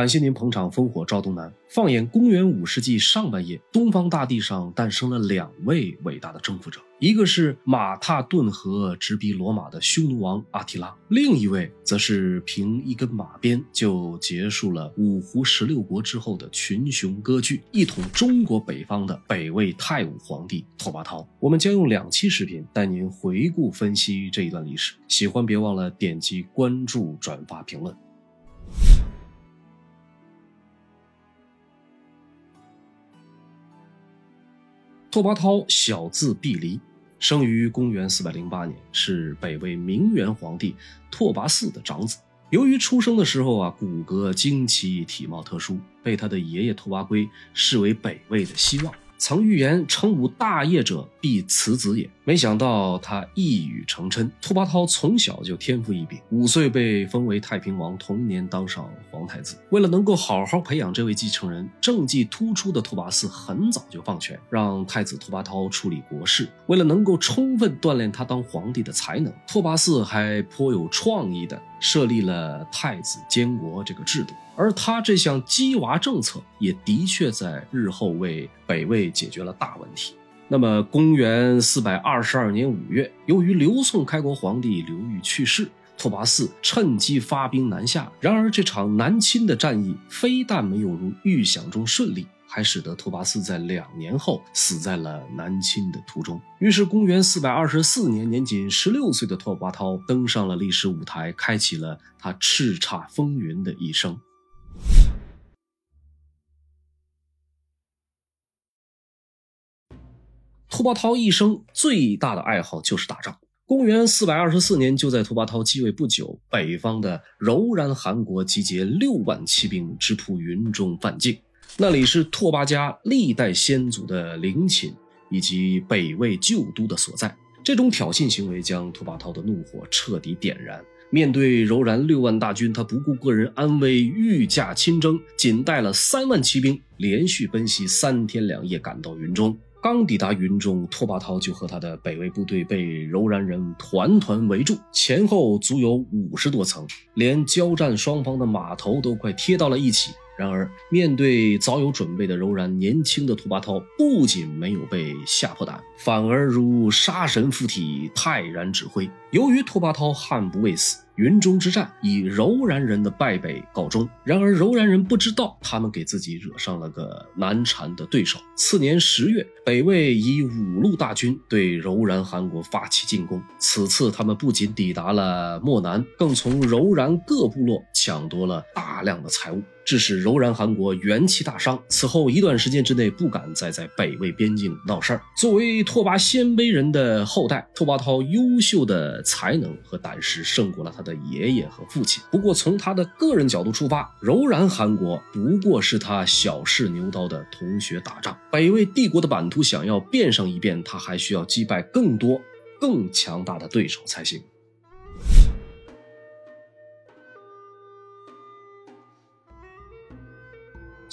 感谢您捧场烽火照东南。放眼公元五世纪上半叶，东方大地上诞生了两位伟大的征服者，一个是马踏顿河直逼罗马的匈奴王阿提拉，另一位则是凭一根马鞭就结束了五胡十六国之后的群雄割据，一统中国北方的北魏太武皇帝拓跋焘。我们将用两期视频带您回顾分析这一段历史，喜欢别忘了点击关注、转发、评论。拓跋焘，小字毕黎，生于公元四百零八年，是北魏明元皇帝拓跋嗣的长子。由于出生的时候啊，骨骼惊奇，体貌特殊，被他的爷爷拓跋圭视为北魏的希望。曾预言成武大业者必此子也，没想到他一语成谶。拓跋焘从小就天赋异禀，五岁被封为太平王，同年当上皇太子。为了能够好好培养这位继承人，政绩突出的拓跋嗣很早就放权，让太子拓跋焘处理国事。为了能够充分锻炼他当皇帝的才能，拓跋嗣还颇有创意的设立了太子监国这个制度。而他这项鸡娃政策也的确在日后为北魏解决了大问题。那么，公元四百二十二年五月，由于刘宋开国皇帝刘裕去世，拓跋嗣趁机发兵南下。然而，这场南侵的战役非但没有如预想中顺利，还使得拓跋嗣在两年后死在了南侵的途中。于是，公元四百二十四年，年仅十六岁的拓跋焘登上了历史舞台，开启了他叱咤风云的一生。拓跋焘一生最大的爱好就是打仗。公元四百二十四年，就在拓跋焘继位不久，北方的柔然汗国集结六万骑兵，直扑云中范境。那里是拓跋家历代先祖的陵寝以及北魏旧都的所在。这种挑衅行为将拓跋焘的怒火彻底点燃。面对柔然六万大军，他不顾个人安危，御驾亲征，仅带了三万骑兵，连续奔袭三天两夜，赶到云中。刚抵达云中，拓跋焘就和他的北魏部队被柔然人团团围住，前后足有五十多层，连交战双方的码头都快贴到了一起。然而，面对早有准备的柔然，年轻的拓跋焘不仅没有被吓破胆，反而如杀神附体，泰然指挥。由于拓跋焘悍不畏死。云中之战以柔然人的败北告终。然而柔然人不知道，他们给自己惹上了个难缠的对手。次年十月，北魏以五路大军对柔然汗国发起进攻。此次他们不仅抵达了漠南，更从柔然各部落抢夺了大量的财物。致使柔然汗国元气大伤，此后一段时间之内不敢再在北魏边境闹事儿。作为拓跋鲜卑人的后代，拓跋焘优秀的才能和胆识胜过了他的爷爷和父亲。不过从他的个人角度出发，柔然汗国不过是他小试牛刀的同学打仗。北魏帝国的版图想要变上一变，他还需要击败更多、更强大的对手才行。《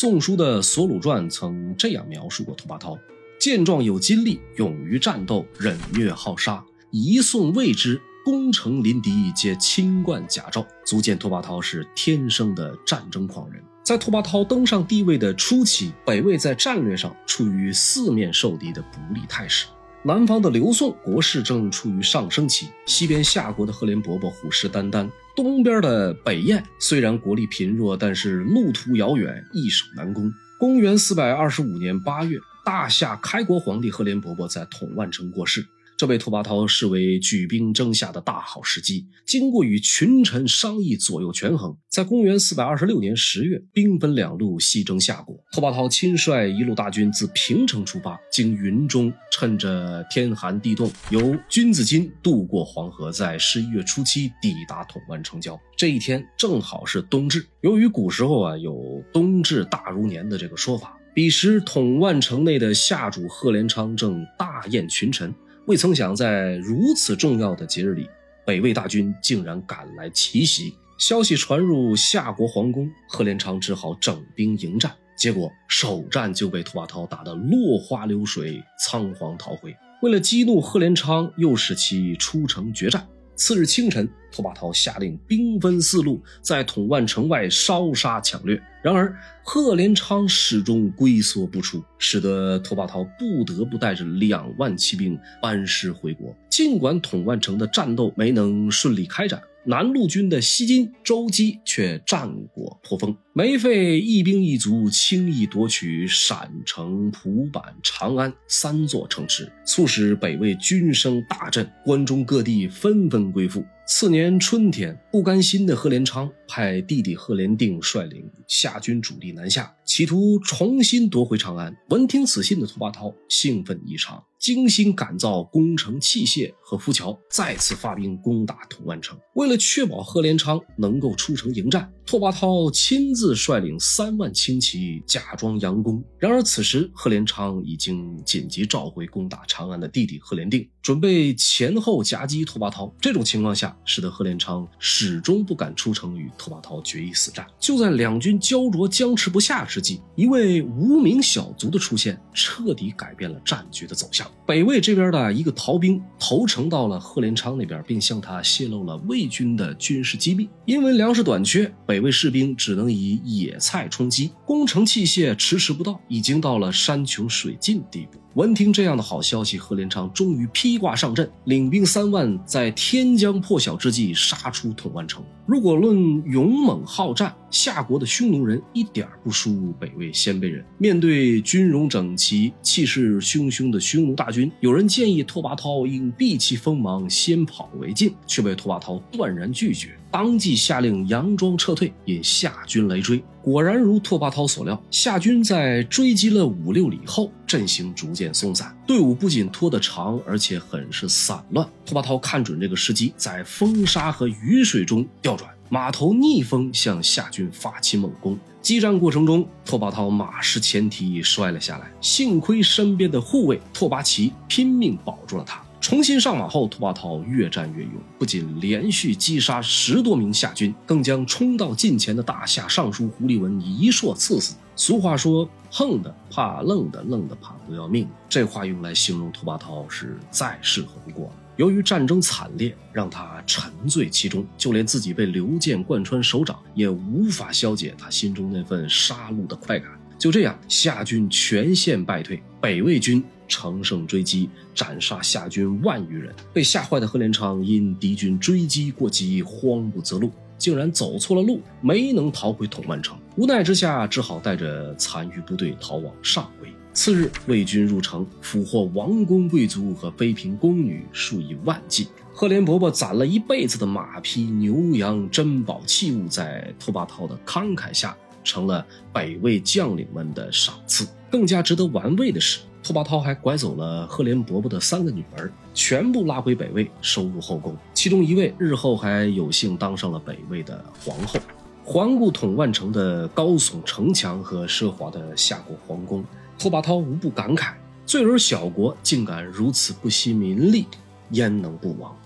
宋书》的《索鲁传》曾这样描述过拓跋焘：健壮有筋力，勇于战斗，忍虐好杀。一宋未之，攻城临敌，皆轻冠甲胄，足见拓跋焘是天生的战争狂人。在拓跋焘登上帝位的初期，北魏在战略上处于四面受敌的不利态势。南方的刘宋国势正处于上升期，西边夏国的赫连勃勃虎视眈眈，东边的北燕虽然国力贫弱，但是路途遥远，易守难攻。公元四百二十五年八月，大夏开国皇帝赫连勃勃在统万城过世。这被拓跋焘视为举兵征夏的大好时机。经过与群臣商议，左右权衡，在公元四百二十六年十月，兵分两路西征夏国。拓跋焘亲率一路大军自平城出发，经云中，趁着天寒地冻，由君子津渡过黄河，在十一月初七抵达统万城郊。这一天正好是冬至。由于古时候啊有冬至大如年的这个说法，彼时统万城内的夏主贺连昌正大宴群臣。未曾想，在如此重要的节日里，北魏大军竟然赶来奇袭。消息传入夏国皇宫，贺连昌只好整兵迎战。结果首战就被拓跋焘打得落花流水，仓皇逃回。为了激怒贺连昌，又使其出城决战。次日清晨，拓跋焘下令兵分四路，在统万城外烧杀抢掠。然而贺连昌始终龟缩不出，使得拓跋焘不得不带着两万骑兵班师回国。尽管统万城的战斗没能顺利开展。南路军的西金、周姬却战果颇丰，没费一兵一卒，轻易夺取陕城、蒲坂、长安三座城池，促使北魏军声大振，关中各地纷纷归附。次年春天，不甘心的贺连昌派弟弟贺连定率领夏军主力南下，企图重新夺回长安。闻听此信的拓跋焘兴奋异常，精心改造攻城器械和浮桥，再次发兵攻打统万城。为了确保贺连昌能够出城迎战，拓跋焘亲自率领三万轻骑，假装佯攻。然而此时贺连昌已经紧急召回攻打长安的弟弟贺连定，准备前后夹击拓跋焘。这种情况下，使得贺连昌始终不敢出城与拓跋焘决一死战。就在两军焦灼僵持不下之际，一位无名小卒的出现，彻底改变了战局的走向。北魏这边的一个逃兵投诚到了贺连昌那边，并向他泄露了魏军的军事机密。因为粮食短缺，北魏士兵只能以野菜充饥，攻城器械迟迟不到，已经到了山穷水尽地步。闻听这样的好消息，贺连昌终于披挂上阵，领兵三万，在天将破晓之际杀出统万城。如果论勇猛好战，夏国的匈奴人一点不输北魏鲜卑人。面对军容整齐、气势汹汹的匈奴大军，有人建议拓跋焘应避其锋芒，先跑为敬，却被拓跋焘断然拒绝。当即下令佯装撤退，引夏军来追。果然如拓跋焘所料，夏军在追击了五六里后，阵型逐渐松散，队伍不仅拖得长，而且很是散乱。拓跋焘看准这个时机，在风沙和雨水中调转，马头逆风向夏军发起猛攻。激战过程中，拓跋焘马失前蹄摔了下来，幸亏身边的护卫拓跋齐拼命保住了他。重新上马后，拓跋焘越战越勇，不仅连续击杀十多名夏军，更将冲到近前的大夏尚书胡立文一槊刺死。俗话说：“横的怕愣的，愣的怕不要命。”这话用来形容拓跋焘是再适合不过了。由于战争惨烈，让他沉醉其中，就连自己被刘建贯穿手掌，也无法消解他心中那份杀戮的快感。就这样，夏军全线败退，北魏军。乘胜追击，斩杀夏军万余人。被吓坏的赫连昌因敌军追击过急，慌不择路，竟然走错了路，没能逃回统万城。无奈之下，只好带着残余部队逃往上邽。次日，魏军入城，俘获王公贵族和妃嫔宫女数以万计。赫连勃勃攒了一辈子的马匹、牛羊、珍宝器物，在拓跋焘的慷慨下，成了北魏将领们的赏赐。更加值得玩味的是。拓跋焘还拐走了赫连勃勃的三个女儿，全部拉回北魏，收入后宫。其中一位日后还有幸当上了北魏的皇后。环顾统万城的高耸城墙和奢华的夏国皇宫，拓跋焘无不感慨：罪而小国竟敢如此不惜民力，焉能不亡？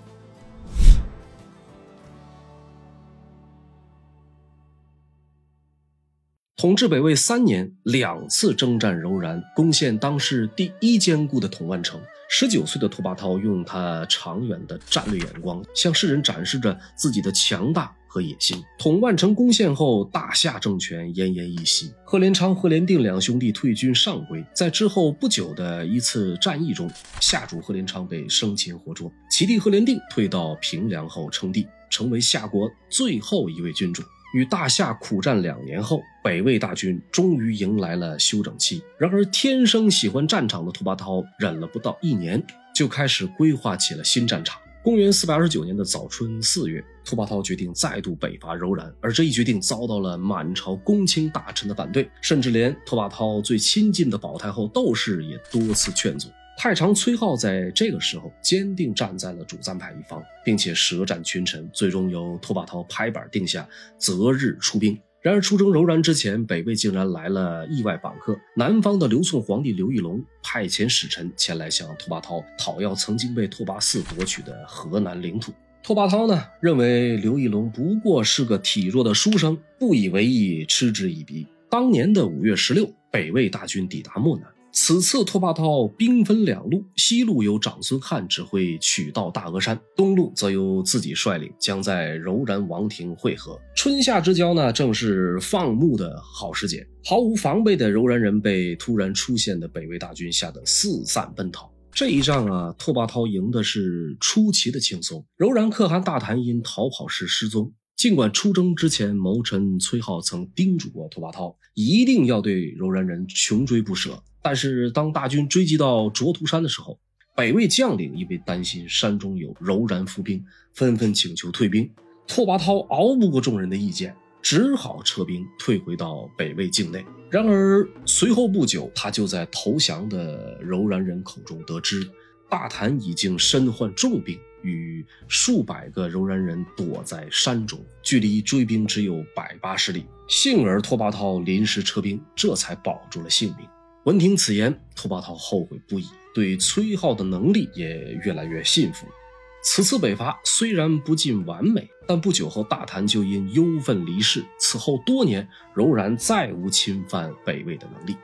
统治北魏三年，两次征战柔然，攻陷当时第一坚固的统万城。十九岁的拓跋焘用他长远的战略眼光，向世人展示着自己的强大和野心。统万城攻陷后，大夏政权奄奄一息。贺连昌、贺连定两兄弟退军上邽，在之后不久的一次战役中，夏主贺连昌被生擒活捉，其弟贺连定退到平凉后称帝，成为夏国最后一位君主。与大夏苦战两年后，北魏大军终于迎来了休整期。然而，天生喜欢战场的拓跋焘忍了不到一年，就开始规划起了新战场。公元四百二十九年的早春四月，拓跋焘决定再度北伐柔然，而这一决定遭到了满朝公卿大臣的反对，甚至连拓跋焘最亲近的保太后窦氏也多次劝阻。太常崔浩在这个时候坚定站在了主赞派一方，并且舌战群臣，最终由拓跋焘拍板定下择日出兵。然而出征柔然之前，北魏竟然来了意外访客。南方的刘宋皇帝刘义隆派遣使臣前来向拓跋焘讨要曾经被拓跋嗣夺取的河南领土。拓跋焘呢，认为刘义隆不过是个体弱的书生，不以为意，嗤之以鼻。当年的五月十六，北魏大军抵达漠南。此次拓跋焘兵分两路，西路由长孙翰指挥取道大峨山，东路则由自己率领，将在柔然王庭会合。春夏之交呢，正是放牧的好时节。毫无防备的柔然人被突然出现的北魏大军吓得四散奔逃。这一仗啊，拓跋焘赢的是出奇的轻松。柔然可汗大谈因逃跑时失踪。尽管出征之前，谋臣崔浩曾叮嘱过拓跋焘，一定要对柔然人穷追不舍。但是，当大军追击到卓图山的时候，北魏将领因为担心山中有柔然伏兵，纷纷请求退兵。拓跋焘熬不过众人的意见，只好撤兵退回到北魏境内。然而，随后不久，他就在投降的柔然人口中得知，大坛已经身患重病。与数百个柔然人躲在山中，距离追兵只有百八十里。幸而拓跋焘临时撤兵，这才保住了性命。闻听此言，拓跋焘后悔不已，对崔浩的能力也越来越信服。此次北伐虽然不尽完美，但不久后大谭就因忧愤离世。此后多年，柔然再无侵犯北魏的能力。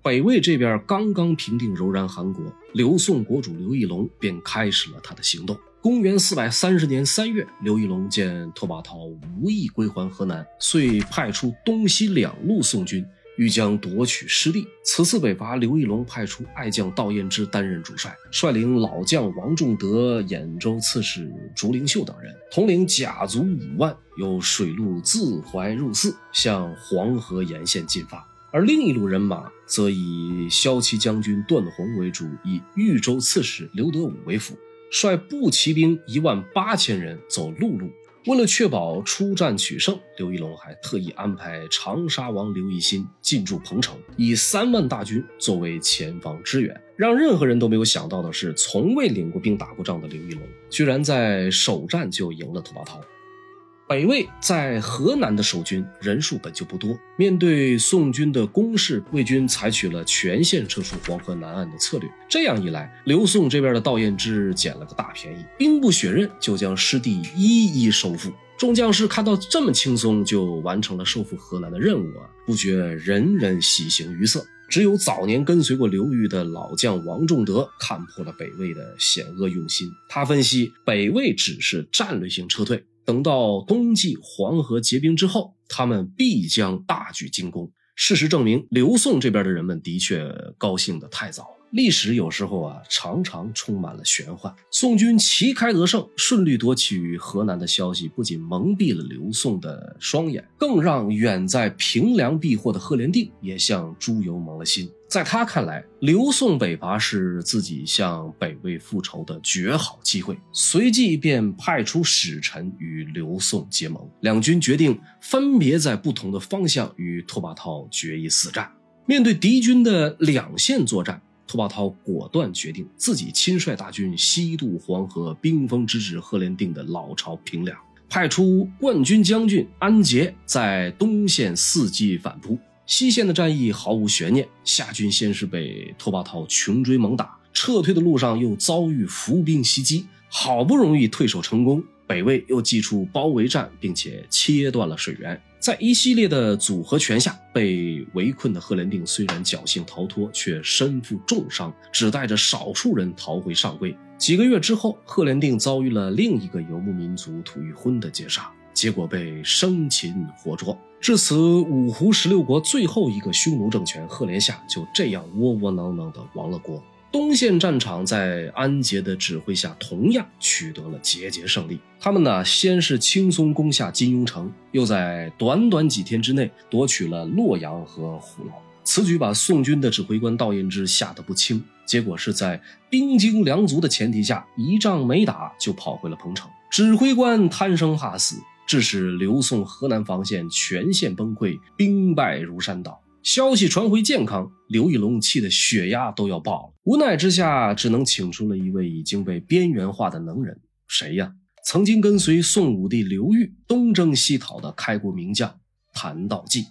北魏这边刚刚平定柔然汗国，刘宋国主刘义隆便开始了他的行动。公元四百三十年三月，刘义隆见拓跋焘无意归还河南，遂派出东西两路宋军，欲将夺取失地。此次北伐，刘义隆派出爱将道彦之担任主帅，率领老将王仲德、兖州刺史竹灵秀等人，统领甲卒五万，由水路自淮入泗，向黄河沿线进发。而另一路人马则以骁骑将军段宏为主，以豫州刺史刘德武为辅，率步骑兵一万八千人走陆路。为了确保出战取胜，刘义隆还特意安排长沙王刘义新进驻彭城，以三万大军作为前方支援。让任何人都没有想到的是，从未领过兵、打过仗的刘义隆，居然在首战就赢了拓跋焘。北魏在河南的守军人数本就不多，面对宋军的攻势，魏军采取了全线撤出黄河南岸的策略。这样一来，刘宋这边的道彦之捡了个大便宜，兵不血刃就将失地一一收复。众将士看到这么轻松就完成了收复河南的任务啊，不觉人人喜形于色。只有早年跟随过刘裕的老将王仲德看破了北魏的险恶用心。他分析，北魏只是战略性撤退。等到冬季黄河结冰之后，他们必将大举进攻。事实证明，刘宋这边的人们的确高兴得太早了。历史有时候啊，常常充满了玄幻。宋军旗开得胜，顺利夺取河南的消息，不仅蒙蔽了刘宋的双眼，更让远在平凉避祸的赫连定也向朱由蒙了心。在他看来，刘宋北伐是自己向北魏复仇的绝好机会，随即便派出使臣与刘宋结盟。两军决定分别在不同的方向与拓跋焘决一死战。面对敌军的两线作战。拓跋焘果断决定自己亲率大军西渡黄河，兵锋直指赫连定的老巢平凉，派出冠军将军安杰在东线伺机反扑。西线的战役毫无悬念，夏军先是被拓跋焘穷追猛打，撤退的路上又遭遇伏兵袭击，好不容易退守成功，北魏又祭出包围战，并且切断了水源。在一系列的组合拳下，被围困的赫连定虽然侥幸逃脱，却身负重伤，只带着少数人逃回上贵。几个月之后，赫连定遭遇了另一个游牧民族吐谷浑的劫杀，结果被生擒活捉。至此，五胡十六国最后一个匈奴政权赫连夏就这样窝窝囊囊的亡了国。东线战场在安杰的指挥下，同样取得了节节胜利。他们呢，先是轻松攻下金庸城，又在短短几天之内夺取了洛阳和虎牢。此举把宋军的指挥官道彦之吓得不轻。结果是在兵精粮足的前提下，一仗没打就跑回了彭城。指挥官贪生怕死，致使刘宋河南防线全线崩溃，兵败如山倒。消息传回健康，刘义隆气得血压都要爆了。无奈之下，只能请出了一位已经被边缘化的能人。谁呀？曾经跟随宋武帝刘裕东征西讨的开国名将谭道济。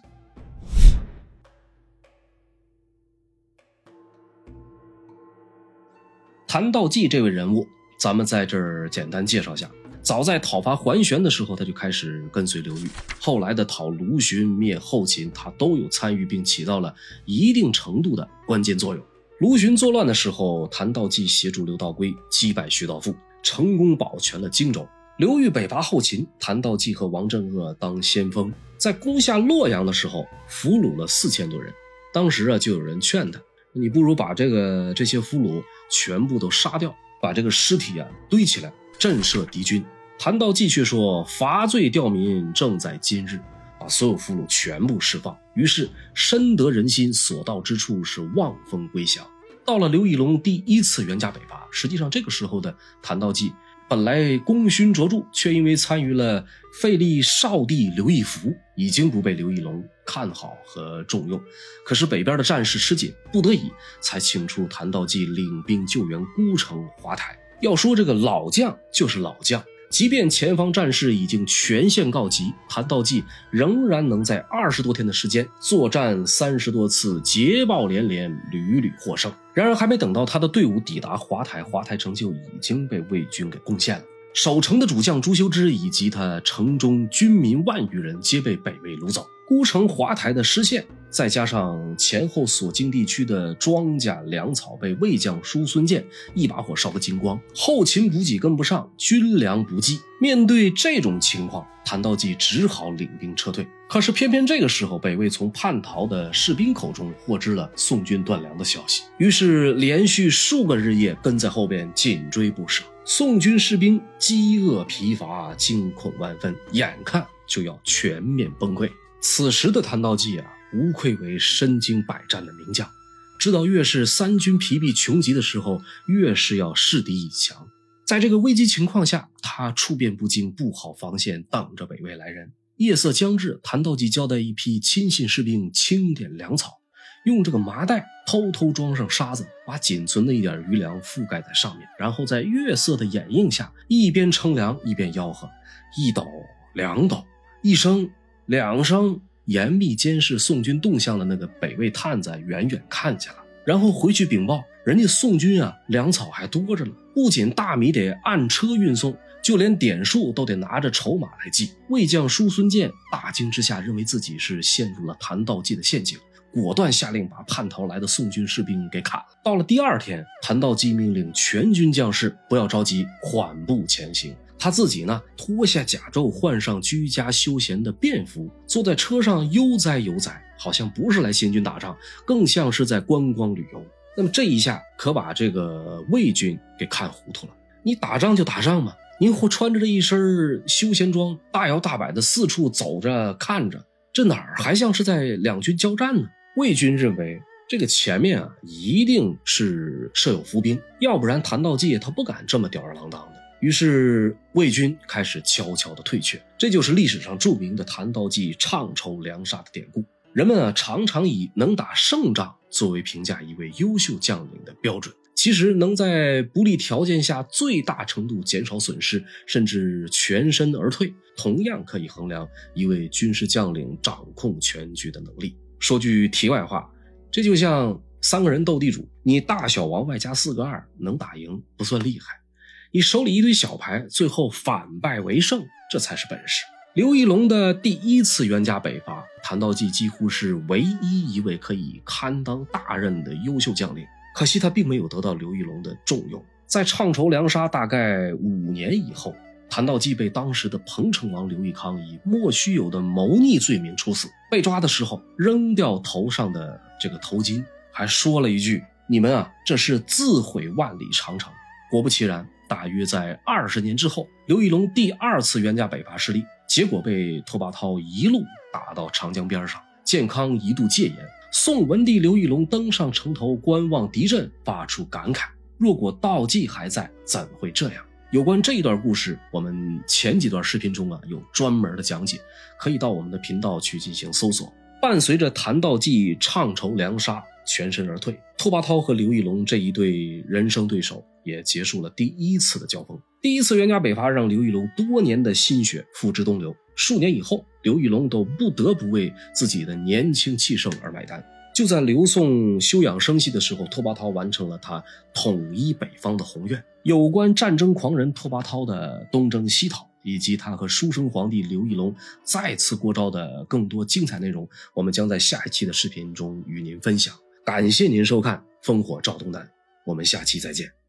谭道济这位人物，咱们在这儿简单介绍下。早在讨伐桓玄的时候，他就开始跟随刘裕。后来的讨卢循、灭后秦，他都有参与，并起到了一定程度的关键作用。卢循作乱的时候，谭道济协助刘道规击败徐道富，成功保全了荆州。刘裕北伐后秦，谭道济和王镇恶当先锋，在攻下洛阳的时候，俘虏了四千多人。当时啊，就有人劝他：“你不如把这个这些俘虏全部都杀掉，把这个尸体啊堆起来，震慑敌军。”谭道济却说：“伐罪吊民，正在今日。”把所有俘虏全部释放，于是深得人心，所到之处是望风归降。到了刘义隆第一次援家北伐，实际上这个时候的谭道济本来功勋卓著，却因为参与了废立少帝刘义福，已经不被刘义隆看好和重用。可是北边的战事吃紧，不得已才请出谭道济领兵救援孤城华台。要说这个老将就是老将。即便前方战事已经全线告急，韩道济仍然能在二十多天的时间作战三十多次，捷报连连，屡屡获胜。然而，还没等到他的队伍抵达华台，华台城就已经被魏军给攻陷了。守城的主将朱修之以及他城中军民万余人皆被北魏掳走。孤城华台的失陷，再加上前后所经地区的庄稼粮草被魏将叔孙建一把火烧个精光，后勤补给跟不上，军粮不济。面对这种情况，谭道济只好领兵撤退。可是偏偏这个时候，北魏从叛逃的士兵口中获知了宋军断粮的消息，于是连续数个日夜跟在后边紧追不舍。宋军士兵饥饿疲乏，惊恐万分，眼看就要全面崩溃。此时的谭道济啊，无愧为身经百战的名将，知道越是三军疲弊穷极的时候，越是要势敌以强。在这个危机情况下，他处变不惊，布好防线，等着北魏来人。夜色将至，谭道济交代一批亲信士兵清点粮草，用这个麻袋偷偷装上沙子，把仅存的一点余粮覆盖在上面，然后在月色的掩映下，一边称粮一边吆喝：一斗，两斗，一升。两声严密监视宋军动向的那个北魏探子远远看见了，然后回去禀报，人家宋军啊粮草还多着呢，不仅大米得按车运送，就连点数都得拿着筹码来计。魏将叔孙建大惊之下，认为自己是陷入了谭道济的陷阱，果断下令把叛逃来的宋军士兵给砍了。到了第二天，谭道济命令全军将士不要着急，缓步前行。他自己呢，脱下甲胄，换上居家休闲的便服，坐在车上悠哉悠哉，好像不是来行军打仗，更像是在观光旅游。那么这一下可把这个魏军给看糊涂了。你打仗就打仗嘛，您或穿着这一身休闲装，大摇大摆的四处走着看着，这哪儿还像是在两军交战呢？魏军认为这个前面啊，一定是设有伏兵，要不然谭道济他不敢这么吊儿郎当的。于是魏军开始悄悄的退却，这就是历史上著名的谭道济唱筹粮杀的典故。人们啊常常以能打胜仗作为评价一位优秀将领的标准。其实能在不利条件下最大程度减少损失，甚至全身而退，同样可以衡量一位军事将领掌控全局的能力。说句题外话，这就像三个人斗地主，你大小王外加四个二能打赢不算厉害。你手里一堆小牌，最后反败为胜，这才是本事。刘义隆的第一次冤家北伐，谭道济几乎是唯一一位可以堪当大任的优秀将领。可惜他并没有得到刘义隆的重用。在唱筹粮杀大概五年以后，谭道济被当时的彭城王刘义康以莫须有的谋逆罪名处死。被抓的时候，扔掉头上的这个头巾，还说了一句：“你们啊，这是自毁万里长城。”果不其然。大约在二十年之后，刘义隆第二次援家北伐失利，结果被拓跋焘一路打到长江边上。建康一度戒严，宋文帝刘义隆登上城头观望敌阵，发出感慨：若果道济还在，怎会这样？有关这一段故事，我们前几段视频中啊有专门的讲解，可以到我们的频道去进行搜索。伴随着谭道济唱筹粮杀。全身而退，拓跋焘和刘义隆这一对人生对手也结束了第一次的交锋。第一次冤家北伐让刘义隆多年的心血付之东流，数年以后，刘义隆都不得不为自己的年轻气盛而买单。就在刘宋休养生息的时候，拓跋焘完成了他统一北方的宏愿。有关战争狂人拓跋焘的东征西讨，以及他和书生皇帝刘义隆再次过招的更多精彩内容，我们将在下一期的视频中与您分享。感谢您收看《烽火照东南》，我们下期再见。